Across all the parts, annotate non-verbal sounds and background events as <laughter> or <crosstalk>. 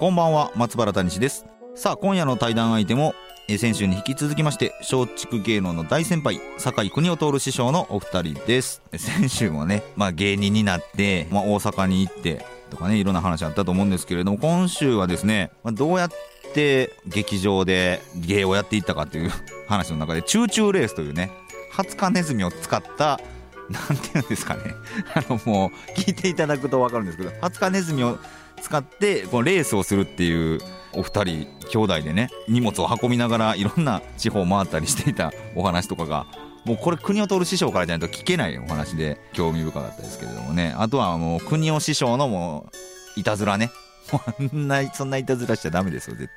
こんばんは松原谷氏です。さあ今夜の対談相手もえ先週に引き続きまして松竹芸能の大先輩酒井邦夫徹師匠のお二人です。先週もね、まあ、芸人になって、まあ、大阪に行ってとかねいろんな話あったと思うんですけれども今週はですね、まあ、どうやって劇場で芸をやっていったかという話の中でチューチューレースというねハツカネズミを使ったなんていうんですかね。あのもう聞いていただくと分かるんですけどハツカネズミを使ってこのレースをするっていうお二人兄弟でね荷物を運びながらいろんな地方を回ったりしていたお話とかがもうこれ国を通る師匠からじゃないと聞けないお話で興味深かったですけれどもね。あとはもう国尾師匠のもういたずらね。<laughs> そんなそんないたずらしちゃダメですよ絶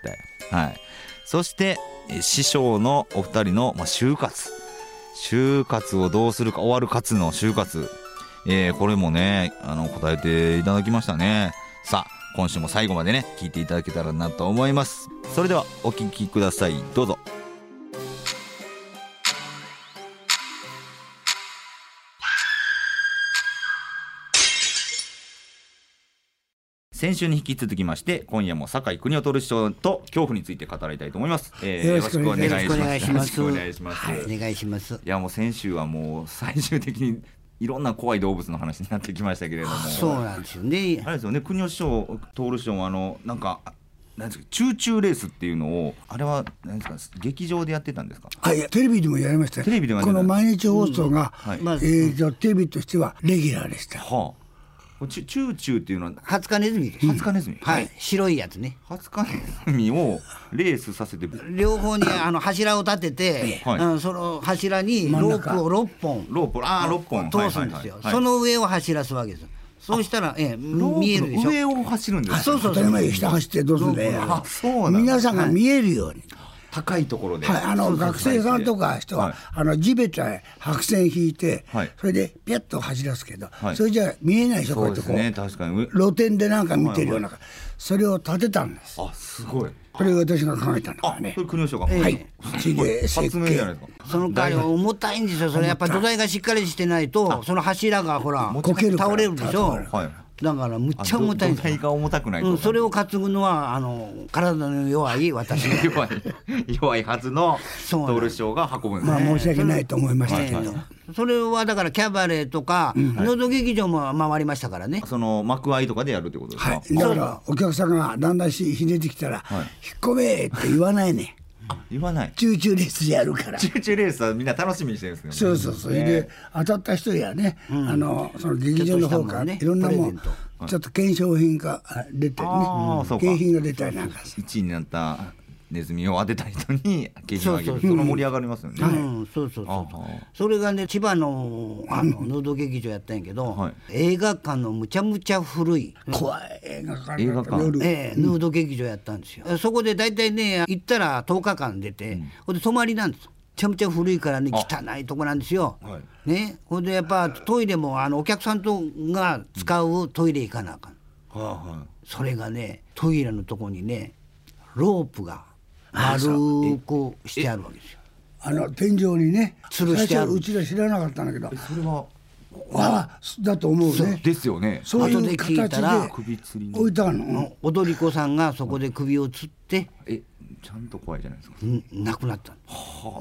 対。はい。そして師匠のお二人の、まあ、就活。就活をどうするか終わる活の就活。えーこれもねあの答えていただきましたね。さあ今週も最後までね聞いていただけたらなと思います。それではお聞きください。どうぞ。先週に引き続きまして今夜も酒井邦夫師匠と恐怖について語りたいと思います、えーよろしくお願いします。お願いします。はい、お願いします。いやもう先週はもう最終的にいろんな怖い動物の話になってきましたけれども。そうなんですよね。あ。れですよね。国吉師匠徹師匠もあのなんかあなんですかチューチューレースっていうのをあれはなんですか劇場でやってたんですか？あいやテレビでもやりました。よテレビでもこの毎日放送が、はい。まあえーとテレビとしてはレギュラーでした。はあチュチューチューっていうのはハツカネズミです。ハツカネズミはい、白いやつね。ハツカネズミをレースさせて。両方にあの柱を立てて、はい。うんその柱にロープを六本。ロープああ6本。通すんですよ。はいはいはい。その上を走らすわけです。そうしたら、ええ、見えるでしょ。上を走るんですか？そうそう当たり前よ下走ってどうすんだよ。あそうなんだ。皆さんが見えるように、高いところで。はい、あの学生さんとか人は、はい。あの地べたへ白線引いて、はい。それでピャッと走らすけど、はい。それじゃ見えないでしょこうやってこう、そうですね確かに。露店でなんか見てるような、それを立てたんです。あすごい。これが私が考えたんだからね。あそれ国吉師匠がはい。地で設発明じゃない計その代わり重たいんですよ。それやっぱ土台がしっかりしてないと、その柱がほらこける倒れるでしょ。はいだからむっちゃ重たい。が重たくないと、うん、それを担ぐのはあの体の弱い私が <laughs> 弱い弱いはずのトール師匠が運ぶんですまあね、申し訳ないと思いましたけど、ええそれはだからキャバレーとか、のど劇場も回りましたからね。その幕合とかでやるってことですか、はい、だからお客さんがだんだんしひねってきたら「はい。引っ込め!」って言わないね言わない。チューチューレースでやるから。チューチューレースはみんな楽しみにしてるんですよね。そうそうそれで当たった人やね、あのその劇場の方からね。いろんなもんちょっと検証品があ出てね景品が出たりなんかす1位になったネズミを当てた人に景品をあげる。そうそうその盛り上がりますよね、うん、そうそうそう。それがね千葉のあののど劇場やったんやけど、はい。映画館のむちゃむちゃ古い、怖い。映画館。映画館夜、ええヌード劇場やったんですよ、そこで大体ね行ったら10日間出て、ほんで泊まりなんです。むちゃむちゃ古いからね汚いとこなんですよ、はね。ほんでやっぱトイレもあのお客さんとが使うトイレ行かなあかん。はあはそれがねトイレのとこにねロープが丸くしてあるわけですよ。あの天井にね吊るしてあるうちら知らなかったんだけど。いそれはああだと思うね。ですよね。そういう後で聞いたら形首吊りので置いたの、踊り子さんがそこで首をつって、えちゃんと怖いじゃないですか。ん亡くなった。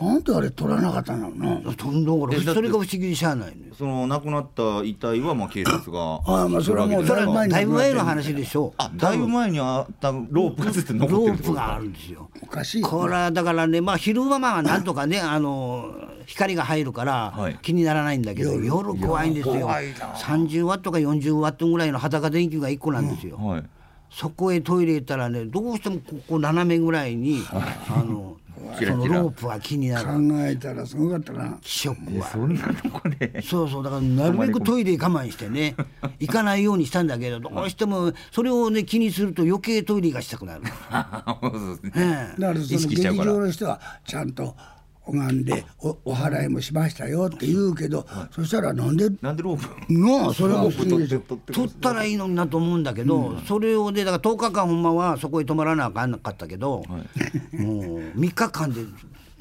なんであれ取らなかったのなだってそれが不思議でしゃあないのよ。その亡くなった遺体はまあ警察がああまあそれはもうそれはだいぶ前の話でしょ。うあだいぶ前にあったロープがずっと残ってロるってことープがあるんですよ。おかしい。これはだからねまあ昼間はなんとかねあの光が入るからはい。気にならないんだけど、夜怖いんですよ。怖いな。30ワットか40ワットぐらいの裸電球が1個なんですよ、はいそこへトイレ行ったらねどうしてもここ斜めぐらいにあの <laughs> そのロープは気にな考るえたらすごかったな。気色は。そんなとこでそうそうだからなるべくトイレ我慢してね <laughs> 行かないようにしたんだけどどうしてもそれをね気にすると余計トイレがしたくなる、<laughs> そうですね。ええ。だからその劇場の人はちゃんと拝んでおお祓いもしましたよって言うけど、そしたらなんで？なんでロープなあそれはロ不思議でしょ。取って取ったらいいのになと思うんだけど、それをでだから10日間ほんまはそこへ泊まらなあかんなかったけど、もう3日間で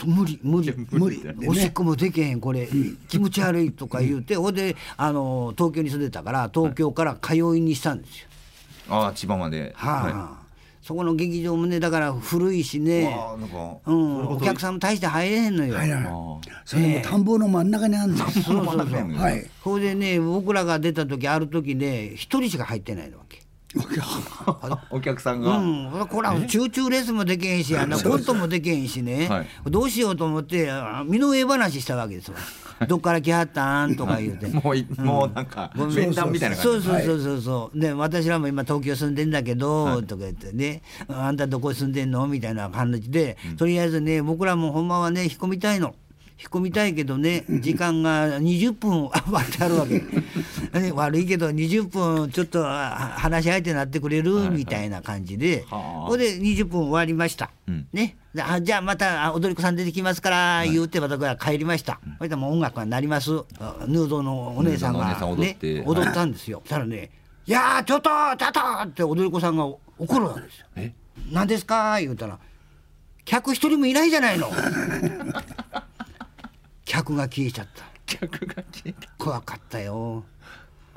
無理無理。無理おしっこもできへんこれ。気持ち悪いとか言うてほんであの東京に住んでたから東京から通いにしたんですよ。ああ千葉まで。はあ、はそこの劇場もねだから古いしいね、ああなんかうん、お客さんも大して入れへんのよ。それも田んぼの真ん中にあるんですそうそうそうはい。それでね僕らが出た時ある時ね一人しか入ってないわけ。お客さんうが、<laughs> ん、これはチューチューレースもできへんしあのコントもできへんしね、はい。どうしようと思ってあ身の上話したわけですよ。<laughs> どっから来はったん？とか言うて。<laughs> もういもうなんか面談みたいな感じ。そうそうそうそうそう、で私らも今東京住んでんだけど、とか言ってね。あんたどこ住んでんの？みたいな感じで、とりあえずね僕らもほんまはね引っ込みたいの。引っ込みたいけどね <laughs> 時間が20分余ってあるわけ、<laughs> ね悪いけど20分ちょっとあ話し相手になってくれる？みたいな感じで、はあ。ほんで20分終わりました、うん。ね。であじゃあまたあ踊り子さん出てきますから言うて私は帰りました、そしたらもう音楽が鳴ります。あヌードのお姉さんが。ヌードのお姉さん踊ねって。踊ったんですよ、そしたらね「いやーちょっとちょっと!」って踊り子さんが怒るわけですよ。え「何ですか?」言うたら「客一人もいないじゃないの」<laughs> 客が消えちゃった。客が消えた。怖かったよ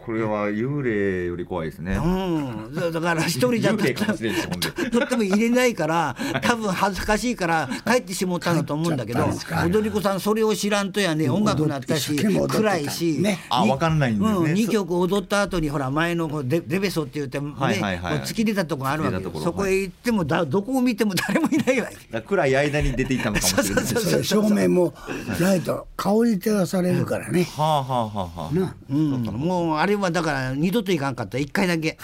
これは幽霊より怖いですね。うん。だだから一人じゃとっても入れないから多分恥ずかしいから帰ってしもったんだと思うんだけど踊り子さんそれを知らんとやね音楽になったし暗いし、ね。にあわかんないんでうん、2そ曲踊った後にほら前のこうデデベソって言ってね、はいはいはい。こう突き出たとこがあるわけよ。そこへ行ってもだどこを見ても誰もいないわけ。暗い間に出ていったのかもしれない。そうそれ照明もライト顔に照らされるからね、はあはあはあはあ。な。うん、もうあれはだから二度といかんかった。1回だけ。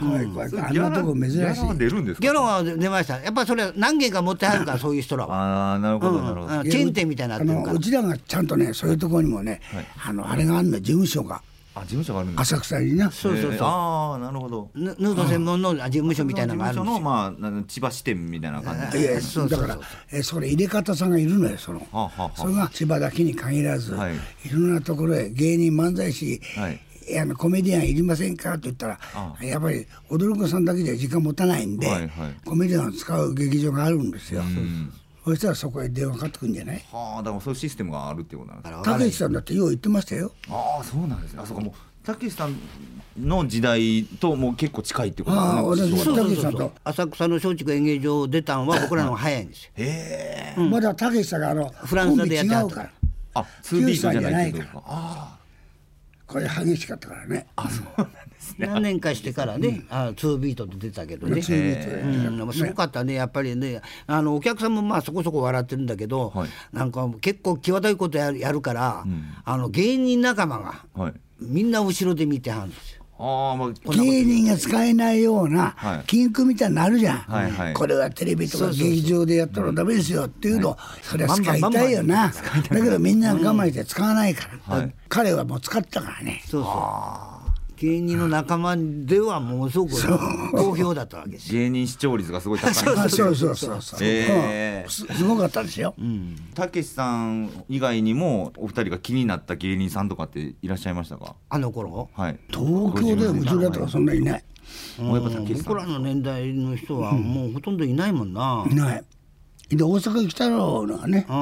怖い怖い。あんなとこ珍しい。ギャラは出るんですか？ギャラは出ました。やっぱそれは何軒か持ってはるからそういう人らは。ああなるほどなるほど、うん。チェーン店みたいになってるから。う。ちらがちゃんとねそういうところにもね、あのあれがあるの事務所が。あ事務所があるんですか浅草にな。そうそうそう。えー。ああなるほど。ヌヌード専門の事務所みたいなのがあるんですよ。事務所のまあ千葉支店みたいな感じ。いやそうそうそう。だからえそれ入れ方さんがいるのよその、はあはあはあ。それが千葉だけに限らず、はい。い、ろんなところへ芸人漫才師、はいあのコメディアンいりませんか？と言ったらあやっぱり踊る子さんだけじゃ時間持たないんで、はいはい。コメディアンを使う劇場があるんですよ、ん。そしたらそこへ電話かかってくるんじゃない？はあだからそういうシステムがあるっていうことなんですねたけしさんだってよう言ってましたよ。ああそうなんですね。あそうかもうたけしさんの時代ともう結構近いってことですね。私もたけしさんと。浅草の松竹演芸場出たんは僕らの方が早いんですよ。へえ。まだたけしさんがあのフランスでやってはったコンビ違うか。らあツービートじゃないけど。九州じゃないから。あこれ激しかったからね。あそうなんですね。何年かしてからね、あ2ビートで出たけどね。ツービートでうん、すごかったねやっぱりね。あのお客さんもまあそこそこ笑ってるんだけど、はい。なんか結構際どいことやるやるから、あの芸人仲間がはい。みんな後ろで見てはるんですよ。ああまあ芸人が使えないようなはい。金句みたいになるじゃん、はいはい。これはテレビとか劇場でやったらダメですよっていうのをそれは使いたいよな。だけどみんな我慢して使わないから、はい。彼はもう使ったからね。そうそう芸人の仲間ではものすごく好評だったわけですよ。芸人視聴率がすごい高い。あそうそうそう。そう、ええうんすすごかったですよ、たけしさん以外にもお二人が気になった芸人さんとかっていらっしゃいましたか？あの頃？はい。東京ではうちらとかそんなにいない、もうやっぱたけしさん。僕らの年代の人はもうほとんどいないもんな。いないで大阪来たのがね。うん。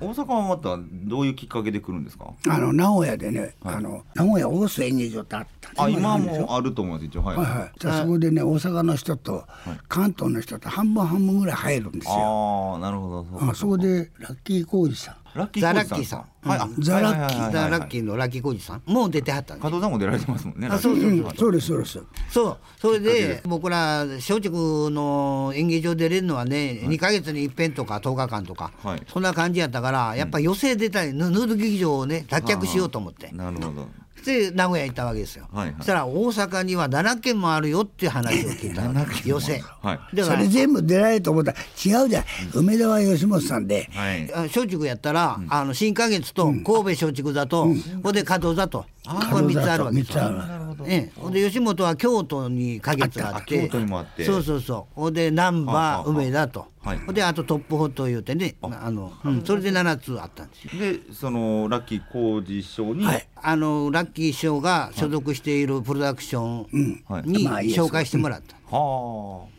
大阪はまたどういうきっかけで来るんですか？あの名古屋でね、あの名古屋大須演芸場ってあった。あ今もあると思います一応。はい、はいはい、じゃあそこでね大阪の人と関東の人と半分半分ぐらい入るんですよ。ああなるほどそうあそこでラッキー浩二さんラッキーザラッキーさん。はい。あザラッキーザ・ラッキーのラッキー浩二さん。もう出てはったんです加藤さんも出られてますもん。ねあそうそうですそうです。そう。それで僕ら松竹の演芸場出れるのはね、2か月に一遍とか10日間とか、はい。そんな感じやったからやっぱ寄席出たいヌヌード劇場をね脱却しようと思って、なるほどで名古屋行ったわけですよ、はいはい。そしたら大阪には7軒もあるよっていう話を聞いたわけ。<laughs> 寄せはい。だからそれ全部出られると思った。ら違うじゃん、梅田は吉本さんで。はい。あ松竹やったら、あの新花月と神戸松竹座と、ほんで加藤座と、これ3つあるわけですよ三つある。ええ、吉本は京都に花月があって。あったあ京都にもあって。そうそうそう。ほんで難はあはあ波梅田と、であとトップホットいうてねあ。の、うん、それで7つあったんですよ。でそのラッキー浩二師匠に、はい。あのラッキー師匠が所属しているプロダクションはい。に紹介してもらった、はあ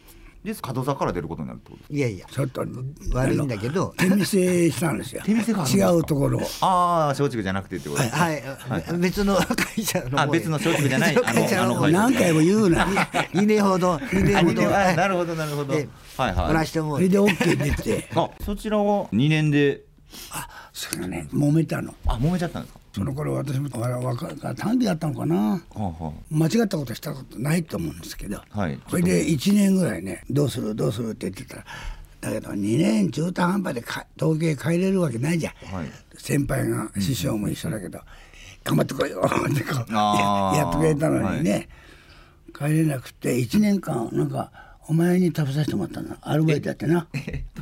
で角座から出ることになるってことですいやいや。ちょっと悪いんだけど。手見せしたんですよ。手見せが違うところを。ああ松竹じゃなくてってことですか？はい、別の会社のあ別の松竹じゃない会社の何回も言うな。2年ほど2年ほどあなるほどなるほど。えはいはい。おらしてもそれで OK 出て <laughs> あそちらは2年でそれがね揉めたの。あ揉めちゃったんですか？その頃私もわ若いから単でやったのかな？はあは間違ったことしたことないと思うんですけど、はい。それで1年ぐらいねどうするどうするって言ってたらだけど2年中途半端でか統計変えれるわけないじゃん、はい。先輩が師匠も一緒だけど、頑張ってこいよってこうややってくれたのにね、帰れなくて1年間なんかお前に食べさせてもらったなアルバイトやってな。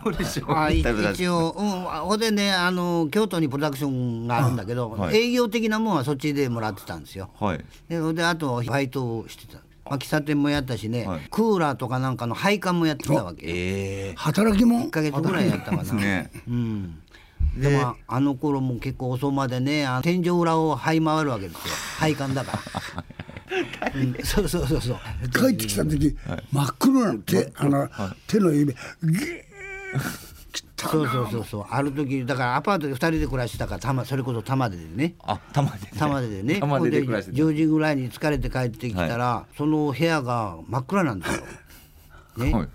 どうでしょう？あ一応、うん、ほんでねあの京都にプロダクションがあるんだけど、はい。営業的なもんはそっちでもらってたんですよ。はい。でほんであとバイトをしてた、まあ、喫茶店もやったしね、はい。クーラーとかなんかの配管もやってたわけよ。ええ。働きも1か月ぐらいやったかな、ね。うん。でもあの頃も結構遅までねあの天井裏を這い回るわけですよ。配管だから、うん、そうそうそうそう。帰ってきた時、真っ黒なの手あの、手の指。ギー。そうそうそうそう。ある時だからアパートで2人で暮らしてたからたまそれこそ玉出でね。あ玉で。玉出でね。玉ででで暮らしてた。10時ぐらいに疲れて帰ってきたら、その部屋が真っ暗なんですよ。<laughs> ね、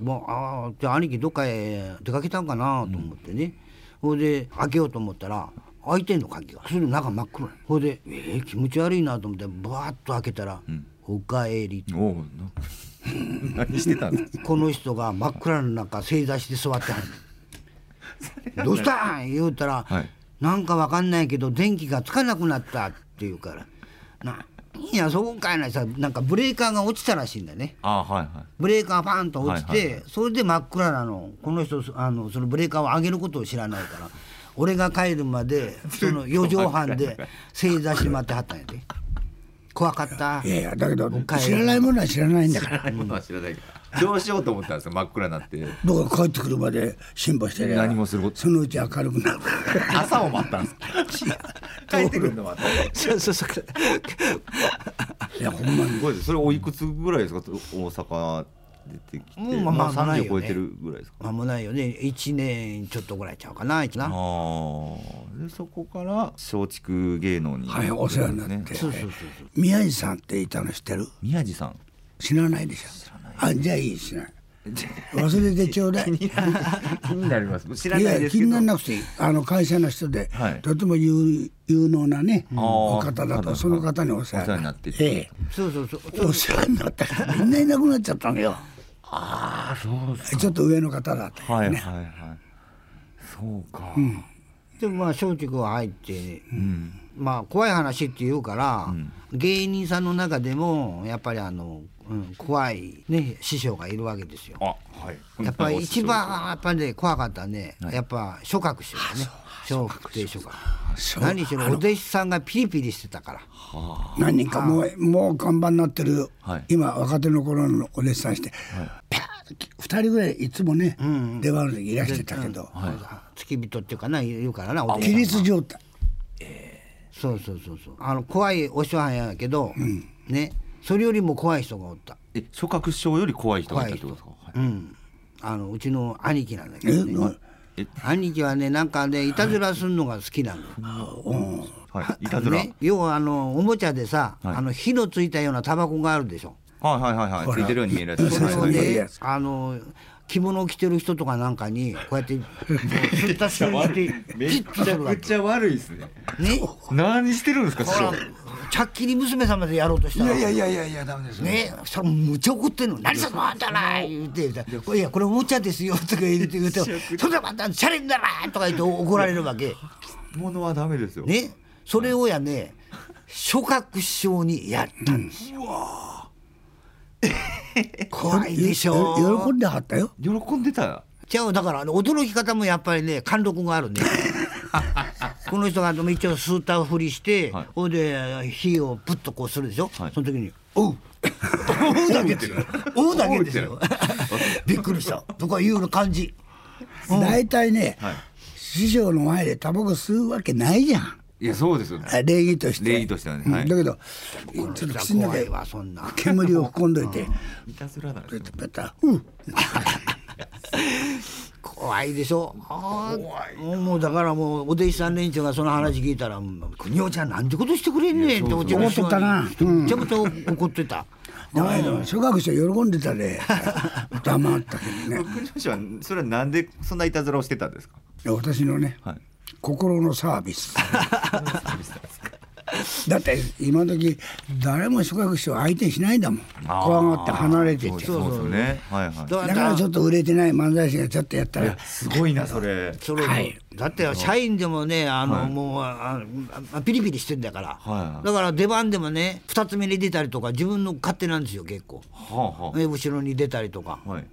もうああじゃあ兄貴どっかへ出かけたんかなと思ってね、ほいで開けようと思ったら開いてんの鍵が。それで中真っ黒ほいでえー、気持ち悪いなと思ってバーッと開けたら「おかえり」お <laughs> 何してたんですかこの人が真っ暗の中正座して座ってはるどうしたん?」言うたら、はい。なんかわかんないけど電気がつかなくなった。って言うから「なんやそこかいな」さなんかブレーカーが落ちたらしいんだよね。あはいはい。ブレーカーパンと落ちて、はいはい。それで真っ暗なの。この人あのそのブレーカーを上げることを知らないから俺が帰るまで <laughs> その4畳半で正座して待ってはったんやで。怖かった。いやいやだけど知らないものは知らないんだから。知らないものは知らない。けどどうしようと思ったんですよ真っ暗になって。僕が帰ってくるまで辛抱して。りゃ何もすること。そのうち明るくなる。朝を待ったんですか？<laughs> 帰ってくるの待ったそうそうそう。いやほんまに。すごいです。それおいくつぐらいですか？大阪出てきてもうまあまあまあ30ないよね。超えてるぐらいですか？間もないよね。1年ちょっとぐらいちゃうかななああでそこから松竹芸能にはいお世話になって。そうそうそう宮治さんっていたの知ってる？宮地さん。知らないでしょ。あじゃあいい知らない忘れてちょうだい。気になります。知らいないや気にならなくていい。あの会社の人で、はい。とても有有能なね、お方だとその方にお世話になって。てえそうそうそう。えお世話になった人みんないなくなっちゃったのよああそうですちょっと上の方だったはいはいはい。そうか。でまあ松竹は入って、うん。まあ怖い話って言うから、芸人さんの中でもやっぱりあの、うん、怖い、ね、師匠がいるわけですよ。あはい。やっぱり一番やっぱりね怖かったね、はい。やっぱ諸角師匠だね。笑福亭諸角何しろお弟子さんがピリピリしてたから。何人かもうもう看板になってる、はい。今若手の頃のお弟子さんして、ピャーッ2人ぐらいいつもね、出番の時いらしてたけど、付き人っていうかな言うからなお弟子さん規は律状態。そうそうそうそう。あの怖いお師匠はんやけど、ねそれよりも怖い人がおった。え諸角師匠より怖い人がいたってことですか？はい。うん。あのうちの兄貴なんだけえどね兄貴はねなんかねいたずらするのが好きなの、はい。いたずら？ね、要はあのおもちゃでさ、はい。あの火のついたようなタバコがあるでしょ。はいはいはいはい。ついてるように見えるやつ。それをねあの着物を着てる人とかなんかにこうやって吸った人にしてピッとするわけゃ悪いですね。ね？何してるんですか師ほら匠ちゃっきり娘さんまでやろうとしたら。いやいやいやいやダメですよ。ね？そしたらむっちゃ怒ってんの「何するのあんたら!」言って言うて「いやこれおもちゃですよ」とか言って言うて「それはまたチャレンだな!」とか言って怒られるわけ。物はダメですよ。ね？それをやね諸葛師匠にやったんですよ、怖いでしょ。よ喜んではったよ。喜んでたじゃあだからあの驚き方もやっぱりね貫禄があるね。<laughs> この人が一応吸ったふりして、はい。ほいで火をプッとこうするでしょ、はい。その時に「おう」おうだけですよ。<laughs> おうだけですよ。びっくりした。とかいうの感じ。大体ね、はい。師匠の前でタバコ吸うわけないじゃんいやそうですよね。あ礼儀として。礼儀としてはねはい。うんだけどちょっと口の怖い中わそんな。煙を含んどいて。いたずらなんですよペタうん。<laughs> 怖いでしょ。あーもうだからもうお弟子さん連中がその話聞いたら「国夫ちゃんなんてことしてくれんねん」っておち怒っとったな。うん。めちゃくちゃ怒ってた。小学生喜んでたで。黙ったけどね。<laughs> 国吉はそれはなんでそんないたずらをしてたんですか？私のね、はい心のサービス。<laughs> だって今時誰も小学生を相手にしないんだもん。怖がって離れてて。そうですよね。はいはい。だだからちょっと売れてない漫才師がちょっとやったら。すごいなそれ。それも。はい。だって社員でもねあの、はい。もうああピリピリしてんだから、はいだから出番でもね二つ目に出たりとか自分の勝手なんですよ結構、はあはえ後ろに出たりとか、あはい。うん、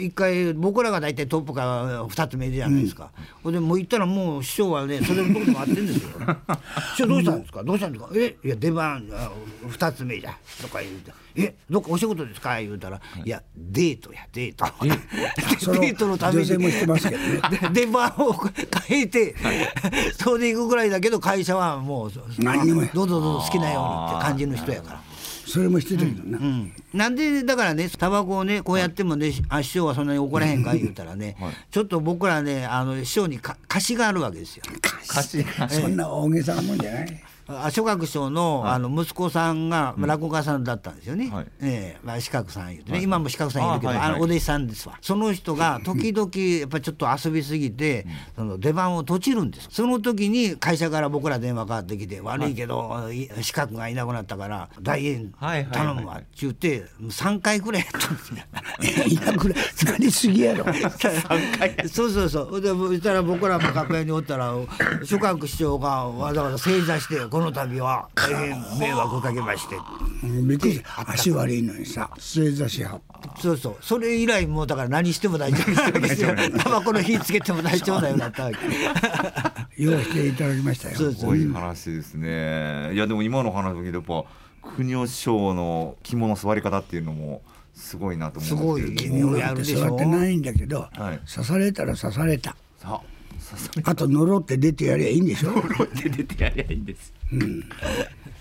一回僕らが大体トップか二つ目じゃないですか、ほん。でもう行ったらもう師匠はねそれのとこで待ってるんですよ。<laughs> 師匠どうしたんですか？どうしたんですか？えいや出番あ二つ目じゃとか言うて。えどっかお仕事ですか？言うたら、い、やデートやデート。<laughs> デートのために。もしてますけどね。<laughs> で出番を変えて、それで行くぐらいだけど会社はもう何にもや。どうぞどうぞ好きなようにって感じの人やから。それもしてたけどな、うん、なんでだからねタバコをねこうやってもね、あ師匠はそんなに怒らへんか言うたらね、ちょっと僕らねあの師匠にか貸しがあるわけですよ。歌詞がそんな大げさなもんじゃない。あ諸学師の,、あの息子さんが落語家さんだったんですよね、はい。ええ。まあ、四角さん言うてね、今も四角さんいるけどあ、あはいはい。のお弟子さんですわ。その人が時々やっぱりちょっと遊びすぎて、その出番を閉じるんですその時に会社から僕ら電話かかってきて「悪いけど、い。四角がいなくなったから大円頼むわ」って言って3回くらいやったんですよ。<laughs> いやこれなりすぎやろ。<laughs> そうそうそう。でそしたら僕らも楽屋におったら諸角師匠がわざわざ正座して「この度は大変迷惑をかけまして」うんびっくりした。足悪いのにさ正座しはそうそう。それ以来もうだから何しても大丈夫ですよ。<laughs> タバコの火つけても大丈夫だよなったわけ。<laughs> 用意していただきましたよ。そうすごい話ですね。いやでも今の話を聞いてやっぱ国吉師匠の肝の座り方っていうのもすごいなとす思うんですけれどもごい君をやるでしょ座ってないんだけど、はい刺されたら刺されたささされあと呪って出てやりゃいいんでしょ？て出てやりゃいいんです、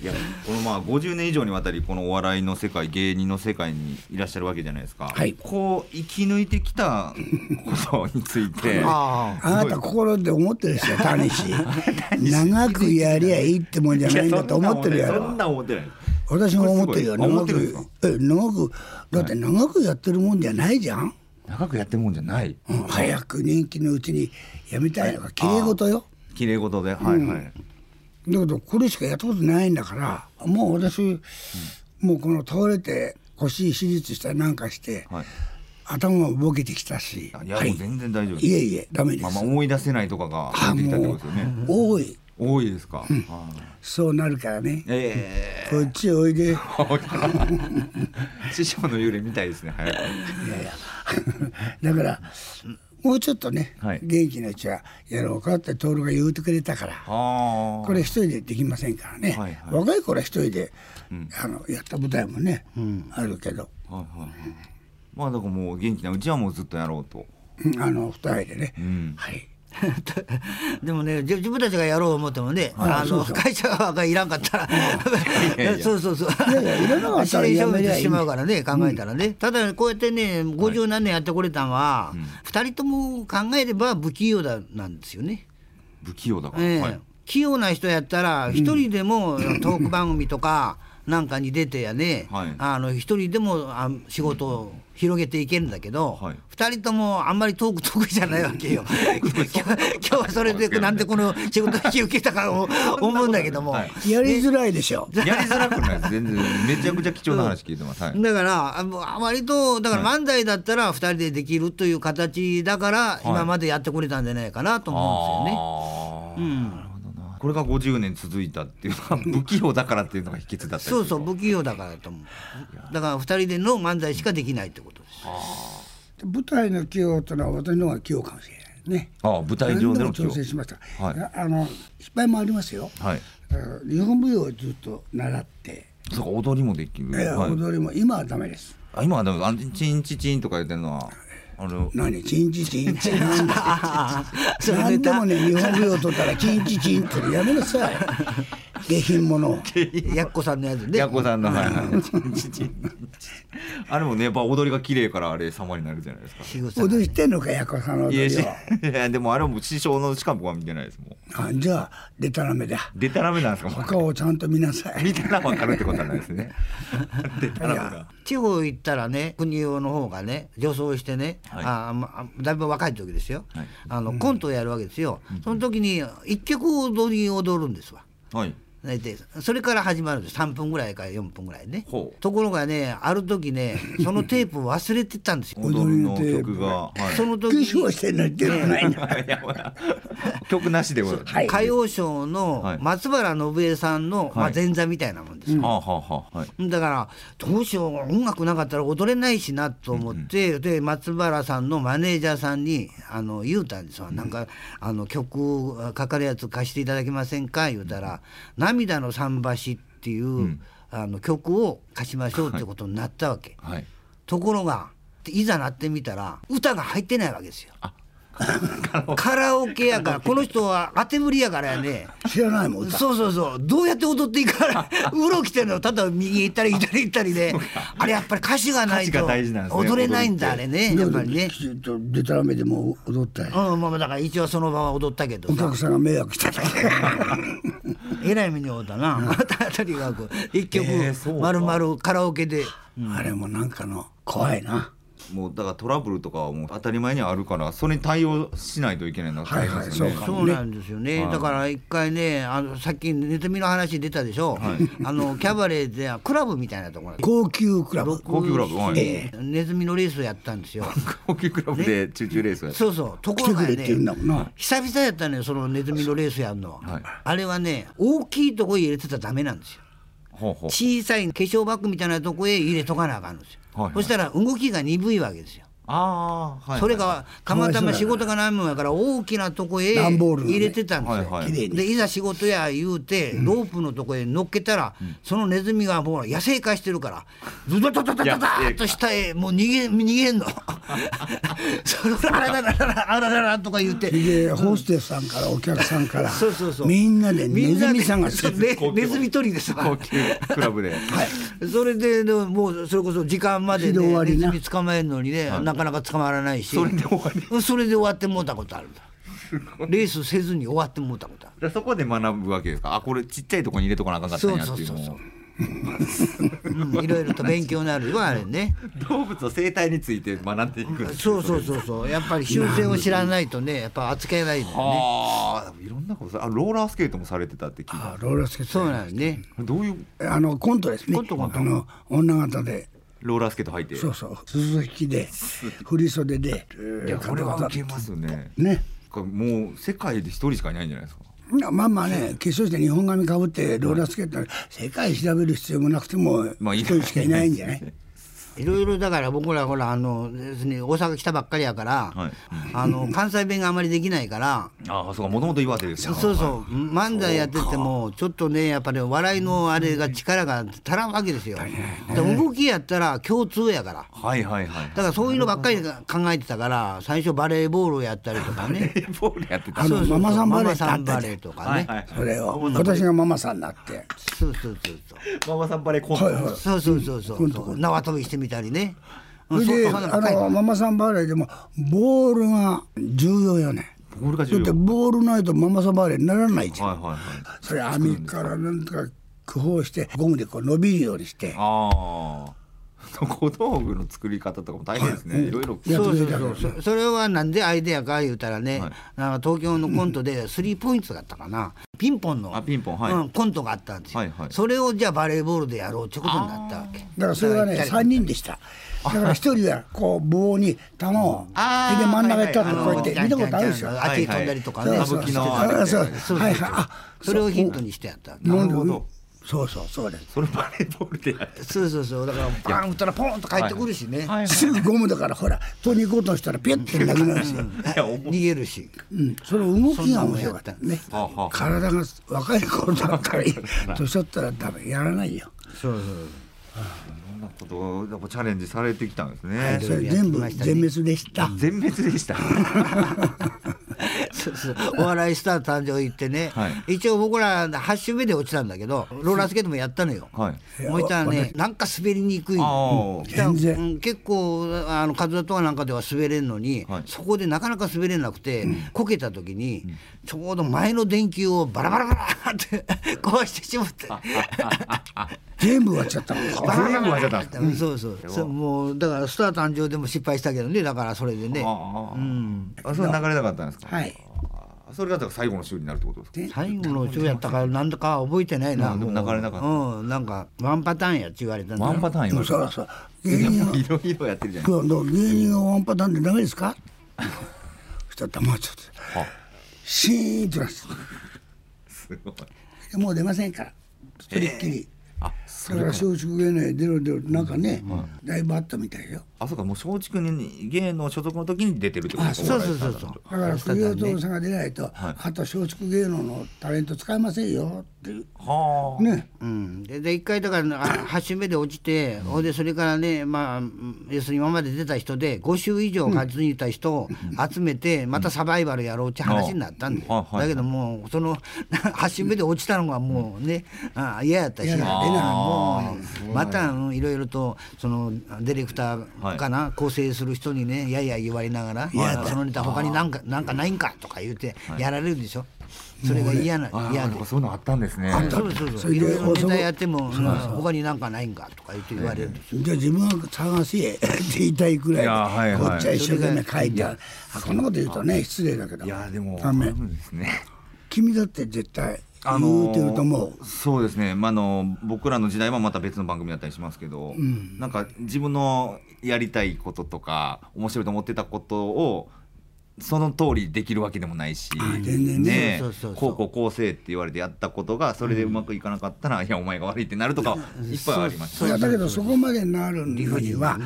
いやこのまあ50年以上にわたりこのお笑いの世界芸人の世界にいらっしゃるわけじゃないですか、はい。こう生き抜いてきたことについて <laughs> ああなた心で思ってるでしょ <laughs> 谷氏。長くやりゃいいってもんじゃないんだと思ってるやろ。そんな思ってない。私も思ってるよ。長くえ長くだって長くやってるもんじゃないじゃん、長くやってるもんじゃない。うん早く人気のうちにやめたいのが綺麗事よ。綺麗事ではいはい、だけどこれしかやったことないんだからもう私、もうこの倒れて腰手術したりなんかして、はい。頭もボケてきたし。いや、はいもう全然大丈夫い。えいえダメです、まあ、まあ思い出せないとかがあ出てきたってことですよね。多い多いですか、はい。そうなるからね。えこっちおいで。え <laughs> 師匠の幽霊みたいですね早く。<laughs> だからもうちょっとね、はい。元気なうちはやろうかって徹が言うてくれたからあこれ一人でできませんからね、はいはい。若い頃は一人で、あのやった舞台もね、あるけど、はいはい。はいまあだからもう元気なうちはもうずっとやろうと。うん。あの二人でね、ん。はい <laughs> でもねじ自分たちがやろう思ってもねあの会社側がいらんかったら。<laughs> そうそうそう。いやいやいらなかったら自然消滅してしまうからね考えたらね、ただこうやってね50何年やってこれたんは、二人とも考えれば不器用だなんですよね。不器用だから、器用な人やったら一人でも <laughs> トーク番組とかなんかに出てやね、はい。あの一人でもあ仕事を広げていけるんだけど、はい。二人ともあんまりトーク得意じゃないわけよ。<laughs> <laughs> 今日今日はそれでなんでこの仕事引き受けたかを思うんだけども。<laughs> はい。やりづらいでしょ、やりづらくない全然めちゃくちゃ貴重な話聞いてます、はい。だからあもう割とだから漫才だったら二人でできるという形だから今までやってこれたんじゃないかなと思うんですよね。あー。なるほどなこれが50年続いたっていうのは不器用だからっていうのが秘訣だったそうそう不器用だからだと思う。だから二人での漫才しかできないってことです。舞台の器用というのは私の方が器用かもしれないね。ああ舞台上での何器用挑戦しました、はい。ああの失敗もありますよ、はい。うん日本舞踊をずっと習って、そうか踊りもできる、い、踊りも今はダメです。あ今はでもあのチンチチンとか言ってるのはあの何チンチチン。チンなんだそれ何でもね日本舞踊取ったらチンチチンってやめなさい。下品者を。<laughs> やっこさんのやつね。やっこさんの、はい。はい、チンチチン。あれもねやっぱ踊りが綺麗からあれ様になるじゃないですか。踊りしてんのかやこさんのいやし踊りを。いやでもあれはもう師匠のしか僕は見てないですもんあじゃあでたらめだ。でたらめなんですか？他をちゃんと見なさい。見たら分かるってことはないですね。<laughs> でたらめが地方行ったらね国用の方がね女装してね、はい。あまあだいぶ若い時ですよ、はい。あのコントをやるわけですよ、その時に一曲踊り踊るんですわ。はい大体それから始まるんです。3分ぐらいから4分ぐらいね。ところがねある時ねそのテープを忘れてたんですよ。<laughs> 踊りの曲が、はい、その時化粧してんの言ってるないな曲なしでございます。<laughs> はい。歌謡賞のはい。松原信江さんの、まあ、はい前座みたいなもんですよ、はあはあはあはい。だからどうしよう音楽なかったら踊れないしなと思って、で松原さんのマネージャーさんにあの言うたんですよ、なんかあの曲かかるやつ貸していただけませんか？言うたら「涙の桟橋」っていう、あの曲を貸しましょうってことになったわけ、はい。ところがいざなってみたら歌が入ってないわけですよ。<laughs> カラオケやからこの人は当てぶりやからやね。知らないもん歌。そうそうそう。どうやって踊っていいか <laughs> うろきてるのただ右行ったり左行ったりで。あれやっぱり歌詞がないと踊れないんだあれね。やっぱりね。きちっとでたらめでも踊ったよ。うんまあだから一応その場は踊ったけどさ。お客さんが迷惑しただけ <laughs> えらい目に遭うたな。とにかく一曲えーそうか。まるまるカラオケで。あれもなんかの怖いなもうだからトラブルとかはもう当たり前にあるからそれに対応しないといけないのが大変ですよね、はいはいそうなんですよね、だから一回ねあのさっきネズミの話出たでしょ、あのキャバレーでクラブみたいなところ。高級クラブ。高級クラブはい。えネズミのレースをやったんですよ。高級クラブでチューチューレースをやってそうそう。ところがくれって言うんだねもんな。久々やったのよそのネズミのレースやるの。は、はい。あれはね大きいとこへ入れてたらダメなんですよ。ほうほう。小さい化粧バッグみたいなとこへ入れとかなあかんんですよ、はいはい。そしたら動きが鈍いわけですよ。ああ、はい、それがたまたま仕事がないもんやから大きなとこへ入れてたんですよ、はいはい。綺麗に。でいざ仕事や言うてロープのとこへ乗っけたら、そのネズミがもう野生化してるからズドドドドドドーッと下へもう逃げ逃げんの <laughs> それあららららあらららとか言って。でホステスさんからお客さんから。そうそうそう。みんなでネズミさんがそう好きねネズミ取りです。わ高級クラブで。それででももうそれこそ時間までひどい終ネズミ捕まえるのにね、なかなか捕まらないし。それで終わり。それで終わってもうたことあるんだ。<laughs> レースせずに終わってもうたことある。でそこで学ぶわけですか？あこれちっちゃいとこに入れとかなあかんかったんやっていうのそうそうそうをうんいろいろと勉強になるよあれね。動物の生態について学んでいくそうそうそうそう。やっぱり修正を知らないとねやっぱ扱えないよね。はあいろんなことあローラースケートもされてたって聞いた。あローラースケート。そうなんよね。どういう？あのコントですね。コントコント。あの女方で。ローラースケート履いて。そうそう。鈴引きで振り袖で。いやこれは受けますね。ね。これもう世界で一人しかいないんじゃないですかまあまあね化粧して日本髪かぶってローラースケート世界調べる必要もなくても一人しかいないんじゃない？いろいろだから僕らほらあの別に大阪来たばっかりやから、はい。あの <laughs> 関西弁があまりできないから。ああそうかもともと岩手ですよそうそう。漫才やっててもちょっとねやっぱり笑いのあれが力が足らんわけですよ。で動きやったら共通やから。はいはいはいだからそういうのばっかり考えてたから最初バレーボールをやったりとかね。<laughs> ボールやってた。あのママさんバレーさんバレーとかね、はいはい。それを私がママさんになって。そうそうそうそう。ママさんバレーコント、はいはい。そうそうそうそう。そう縄跳びしてみたりね。それでそんなあのママさんバレーでもボールが重要よね。ボールがだって重要ボールないとママさんバレーにならないじゃん、はいはいはい。それ網からなんとか工夫してゴムでこう伸びるようにして。ああ小道具の作り方とかも大変ですね、い。ろいろやそうそうそう。そそれはなんでアイデアか言うたらね、はい。なんか東京のコントでスリーポイントだったかな。ピンポンのあピンポンはい。うん、コントがあったんですよ、はいはい。それをじゃあバレーボールでやろうってことになったわけ。だからそれはねだから3人でした。だから一人はこう棒に球をで真ん中に立ってあのこうやって見たことあるでしょ。あっちに飛んだりとかね、あれそうそう。みたいなそうはいはい。あそれをヒントにしてやったなるほどそうそうそうです。それバレーボールでやってそうそうそうだからバーン打ったらポンと帰ってくるしね、はい。すぐゴムだからほら取りに行こうとしたらピュッてなくなるし、逃げるし。うん、その動きが面白かった。ね。体が若い頃だったら年取ったら多分やらないよ。そうそうそんなことやっぱチャレンジされてきたんですね。それ全部全滅でした。全滅でした。そうそう <laughs> お笑いスター誕生行ってね、はい。一応僕ら8週目で落ちたんだけどローラースケートもやったのよ。はい。もういったらねなんか滑りにくい。うん結構あの数とかなんかでは滑れんのに、はい。そこでなかなか滑れなくて、こけた時に、ちょうど前の電球をバラバラバラって <laughs> 壊してしまって。<laughs> 全部終わっちゃったの全部割れちゃったんですそうそう。そうもうだからスター誕生でも失敗したけどねだからそれでね。ああ。うん。あそれ流れなかったんですか？はい。あそれがだから最後の週になるってことですか？最後の週やったからなんだか覚えてないな、うんでも流れなかった。うんなんかワンパターンやって言われたんだワンパターン言われたそうそう芸人がいろいろやってるじゃない今日芸人がワンパターンでダメですか？<laughs> そしたら黙っちゃって。はシーンとなってすごい。でもう出ませんから。それっきり。あそだかれから松竹芸能へ出ろ出ろなんかねだいぶあったみたいよあそうかもう松竹に芸能所属の時に出てるってことですかそうそうそうそう。だ。から栗尾徹さんが出ないとあと松竹芸能のタレント使えませんよ。っていうはあ。ね。うん、でで一回だからあ8週目で落ちて、ほいでそれからね、まあ、うん要するに今まで出た人で5週以上勝ち抜いた人を集めて、またサバイバルやろうって話になったんで、うん。あはい。だけどもうその8週目で落ちたのがもうね、あ嫌やったし。嫌だだからもうまた、うんいろいろとそのディレクターかな、構成する人にねやや言われながら「い。やそのネタ他になんかなんかないんか?」とか言ってやられるでしょ。それが嫌なあ嫌で。なそういうのあったんですね。そうそうそそうれでいろいろネタやっても、うん他になんかないんかとか言って言われるんですよ。じゃあ自分は探せって言いたいくらいいやはいはい。こっちは一生懸命書いてあるあこんなこと言うとね失礼だけど。いやでもダメ。君だって絶対あ言うてると思う。そうですね、まあ、あの僕らの時代はまた別の番組だったりしますけど、なんか自分のやりたいこととか面白いと思ってたことをその通りできるわけでもないしね。こうこうこう。せえって言われてやったことがそれでうまくいかなかったら、いやお前が悪いってなるとかいっぱいありました、いやだけどそこまでなるには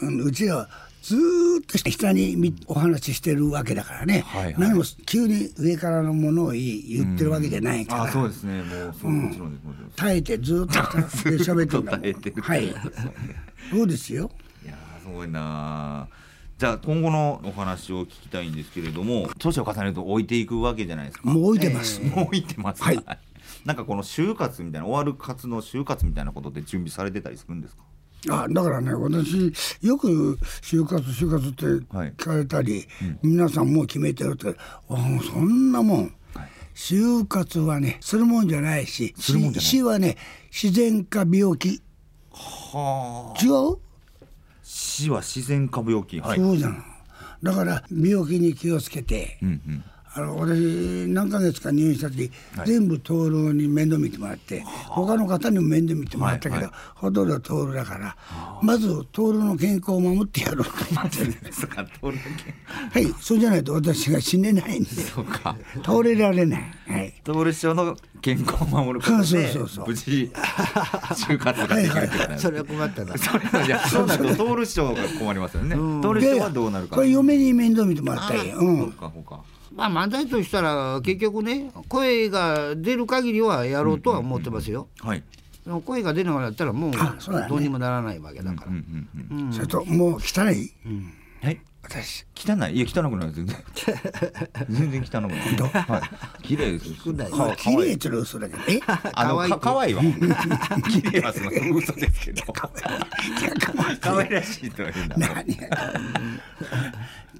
うんうちらはずーっと下にみお話ししてるわけだからね、はいはい。何も急に上からのものを言ってるわけじゃないから、あそうですね。もうそうもちろん耐えてずーっと喋ってるんだもん。はい。そうですよ。いやーすごいなー。じゃあ今後のお話を聞きたいんですけれども年を重ねると置いていくわけじゃないですか。もう置いてます、もう置いてます、はい。なんかこの就活みたいな終わる活の就活みたいなことって準備されてたりするんですか？あだからね私よく就活就活ってはい。聞かれたり、皆さんもう決めてるってあそんなもん、就活はねするもんじゃないし死はね自然か病気。はあ。違う、死は自然か病気。はい。そうじゃん。だから病気に気をつけて、うんうんあの私何ヶ月か入院した時、全部徹に面倒見てもらって他の方にも面倒見てもらったけど、はいはほとんど徹だからまず徹の健康を守ってやろうと思って。るですかはいそうじゃないと私が死ねないんで。けそうか。倒れられない、はい、通る師匠の健康を守ることでそうそうそう。無事就活ができるってことそれは困ったな。それいや <laughs> そうなると通る師匠が困りますよね。通る師匠はどうなるか。これ嫁に面倒見てもらったらいいよ、う、そうんかそうかまあ漫才としたら結局ね声が出る限りはやろうとは思ってますよ。はい。でも声が出なくなったらもうどうにもならないわけだから。うんうんうんそれともう汚い、はい。私汚い。いや汚くない全然。<laughs> 全然汚くない。はい。綺麗です綺麗っちゅうの嘘だけど。え？あの可愛いか可愛いわ。<laughs> 綺麗はすみません嘘ですけど。可可愛らしいとは言うんだ何や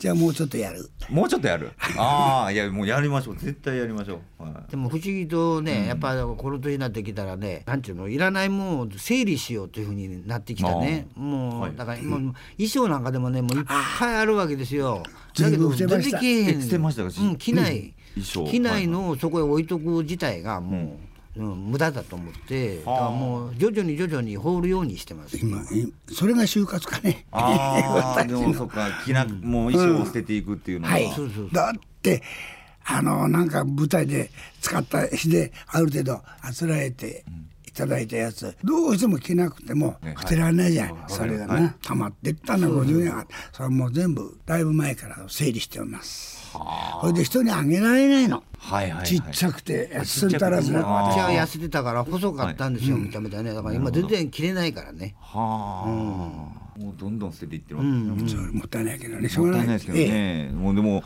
じゃあもうちょっとやる。もうちょっとやる？ああいやもうやりましょう。絶対やりましょう、はでも不思議とね、やっぱこの年になってきたらねなんていうのいらないものを整理しようというふうになってきたね。もう、はい。だからもう衣装なんかでもねもういっぱいあるわけですよ随だけどてました。出てけえへんてましたか？うん着ない、衣装。着ないのをそこへ置いとく自体がもう、うん無駄だと思ってだからもう徐々に徐々に放るようにしてます。今いそれが就活かね？ああでもそっか着なもう衣装を捨てていくっていうのは、はい。そうそうそう。だってあのなんか舞台で使った日である程度あつらえていただいたやつ。どうしても着なくてもね。捨てられないじゃん、はい。それがはな、溜まってったの50年あそれはもう全部だいぶ前から整理しております。それで人にあげられないの。はいはいはい。ちっちゃくてすんたらず私は痩せてたから細かったんですよ、めちゃめちゃねだから今全然着れないからねはあ、もうどんどん捨てていってるわけですね、それもったいないけどね。しょうもったがないいなですけどね、もうでも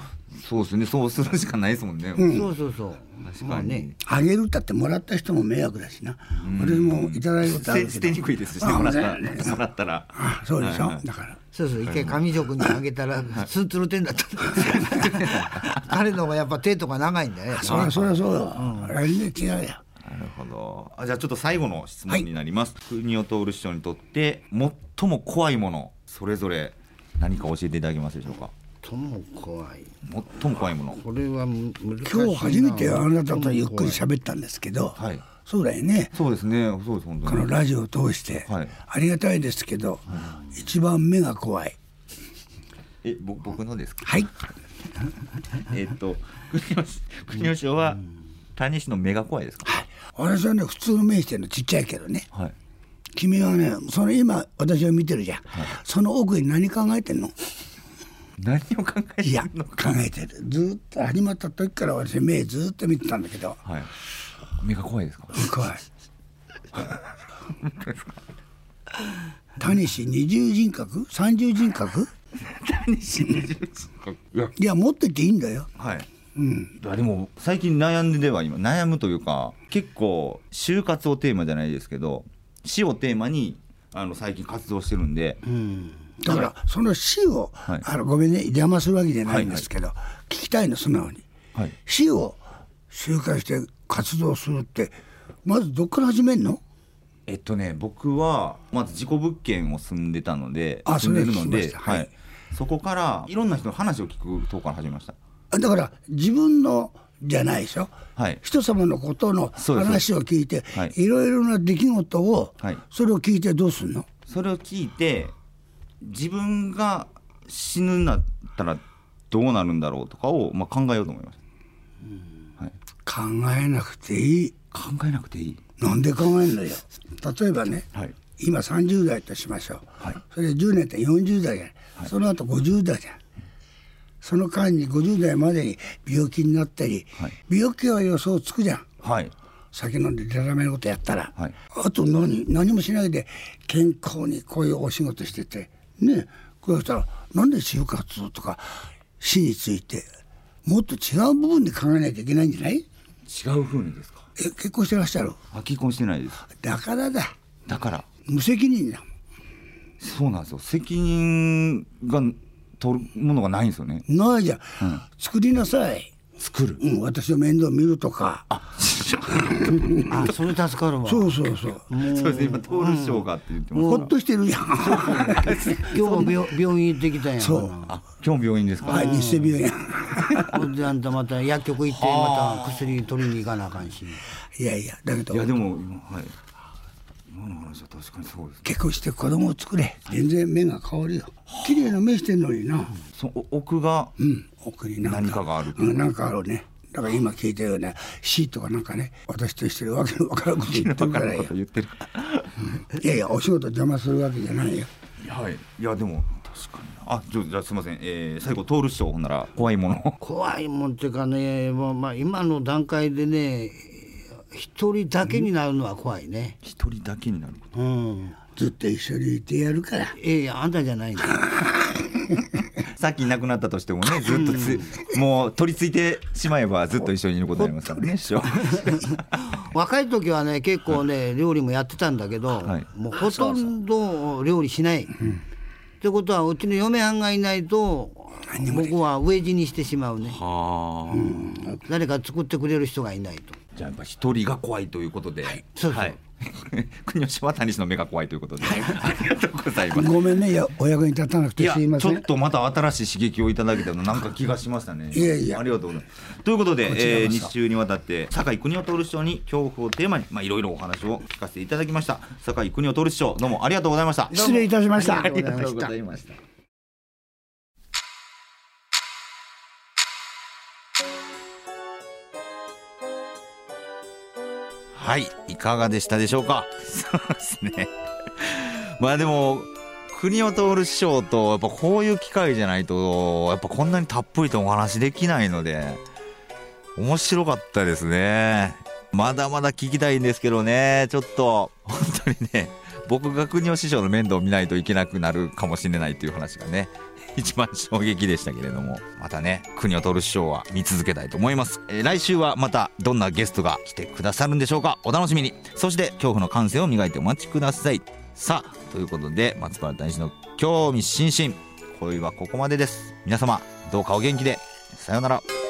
そうですね。そうするしかないですもんね、そうそうそう。確かに、まあねあげるったってもらった人も迷惑だしな、私もいただいたこ捨てにくいですしね。あもらったそうだね。もらったら。あそうでしょ、はいはい。だから。そうそう一回紙職にあげたらツンツルテンだった <laughs> 彼の方がやっぱ手とか長いんだよねそりゃそりゃそうよ、全然違うよ。なるほど。あじゃあちょっと最後の質問になります、国を通る師匠にとって最も怖いものそれぞれ何か教えていただけますでしょうか？とも怖い。最も怖いもの。これはむ難しいな。今日初めてあなたとゆっくり喋ったんですけど、はい。そうだよね。そうですね。そうです本当に。このラジオを通して、はい。ありがたいですけど、一番目が怖い。えぼ僕のですか？はい。<laughs> えっと国吉国は谷氏の目が怖いですか？私はね普通の目してるのちっちゃいけどね。はい。君はねその今私を見てるじゃん、その奥に何考えてんの？何を考えていやるの考かえてる。ずーっと始まった時から私目ずーっと見てたんだけど。はい。目が怖い。ですか怖い。谷氏二重人格？三重人格？谷氏いやいや持ってていいんだよ。はい、うん、でも最近悩んでは今悩むというか結構就活をテーマじゃないですけど死をテーマにあの最近活動してるんで、だからその死を、はい。あのごめんね邪魔するわけじゃないんですけど、聞きたいの素直に、はい。死を周回して活動するってまずどっから始めんの？えっとね僕はまず事故物件を住んでたのであ住んでるので、はい。はい、そこからいろんな人の話を聞くとこから始めました。あだから自分のじゃないでしょ、はい。人様のことの話を聞いてはい。いろいろな出来事を、はい。それを聞いてどうすんの？それを聞いて自分が死ぬんだったらどうなるんだろうとかを、まあ、考えようと思いました、はい、考えなくていい。考えなくていい。なんで考えんのよ。例えばね、はい。今30代としましょう、はい。それで10年って40代じゃない、その後50代じゃん。その間に50代までに病気になったり、はい。病気は予想つくじゃん。はい。酒飲んでデラメなことやったら、はい。あと何何もしないで健康にこういうお仕事しててねこうしたらなんで就活とか死についてもっと違う部分で考えないといけないんじゃない？違う風にですか？え結婚してらっしゃる？あ結婚してないです。だからだ。だから。無責任だそうなんですよ。責任が取るものがないんですよね。ないじゃん、うん。作りなさい、作る。うん、私の面倒見るとか。あ <laughs> それ助かるわ。そうそうそう。そうですね今通る師匠がって言ってます、ほっとしてるじゃん今日も病病院行ってきたんやそう。あ今日病院ですか、はい日生病院。ほんであんたまた薬局行ってまた薬取りに行かなあかんし。いやいやだけど。いやでも今はい。今の話は確かにそうですね。結婚して子供を作れ。全然目が変わるよ。綺麗な目してんのにな。そお奥がうん奥に何かがあるう。ん、なんかあるね。だから今聞いたような死とかなんかね私とし <laughs> てるわけのわからんこと言ってるからよ。分かること言ってる。いやいやお仕事邪魔するわけじゃないよ。はい。いやでも確かにあじゃあじゃあすみません、えー、最後通る師匠ほんなら怖いもの。<laughs> 怖いもんっていうかねもうまあ今の段階でね一人だけになるのは怖いね。一人だけになる。ことうん。ずっと一緒にいてやるから。いやいやあんたじゃないんだ <laughs> よさっきいなくなったとしてもねずっとつもう取り付いてしまえばずっと一緒にいることになりますからね若い時はね結構ね、料理もやってたんだけど、はい。もうほとんど料理しない。ってことはうちの嫁はんがいないと僕は飢え死にしてしまうね。はあ、誰か作ってくれる人がいないと。じゃあやっぱ一人が怖いということで、そうそう。はい、<laughs> 国吉は谷氏の目が怖いということで、<laughs> ありがとうございます。ごめんねいやお役に立たなくてすいませんちょっとまた新しい刺激をいただけたのなんか気がしましたね。いやいやありがとうございます。ということで、えー日中にわたって酒井邦夫徹師匠に恐怖をテーマにまあいろいろお話を聞かせていただきました。酒井邦夫徹師匠どうもありがとうございました。失礼いたしましたありがとうございましたはい、いかがでしたでしょうか？<laughs> そうですね。<laughs> まあでも、国を通る師匠と、やっぱこういう機会じゃないと、やっぱこんなにたっぷりとお話できないので、面白かったですね。まだまだ聞きたいんですけどね、ちょっと、本当にね、僕が国尾師匠の面倒を見ないといけなくなるかもしれないという話がね、一番衝撃でしたけれども、またね、国を取る師匠は見続けたいと思います。えー来週はまたどんなゲストが来てくださるんでしょうかお楽しみに。そして恐怖の感性を磨いてお待ちください。さあ、ということで、松原大臣の興味津々。恋はここまでです。皆様、どうかお元気で。さようなら。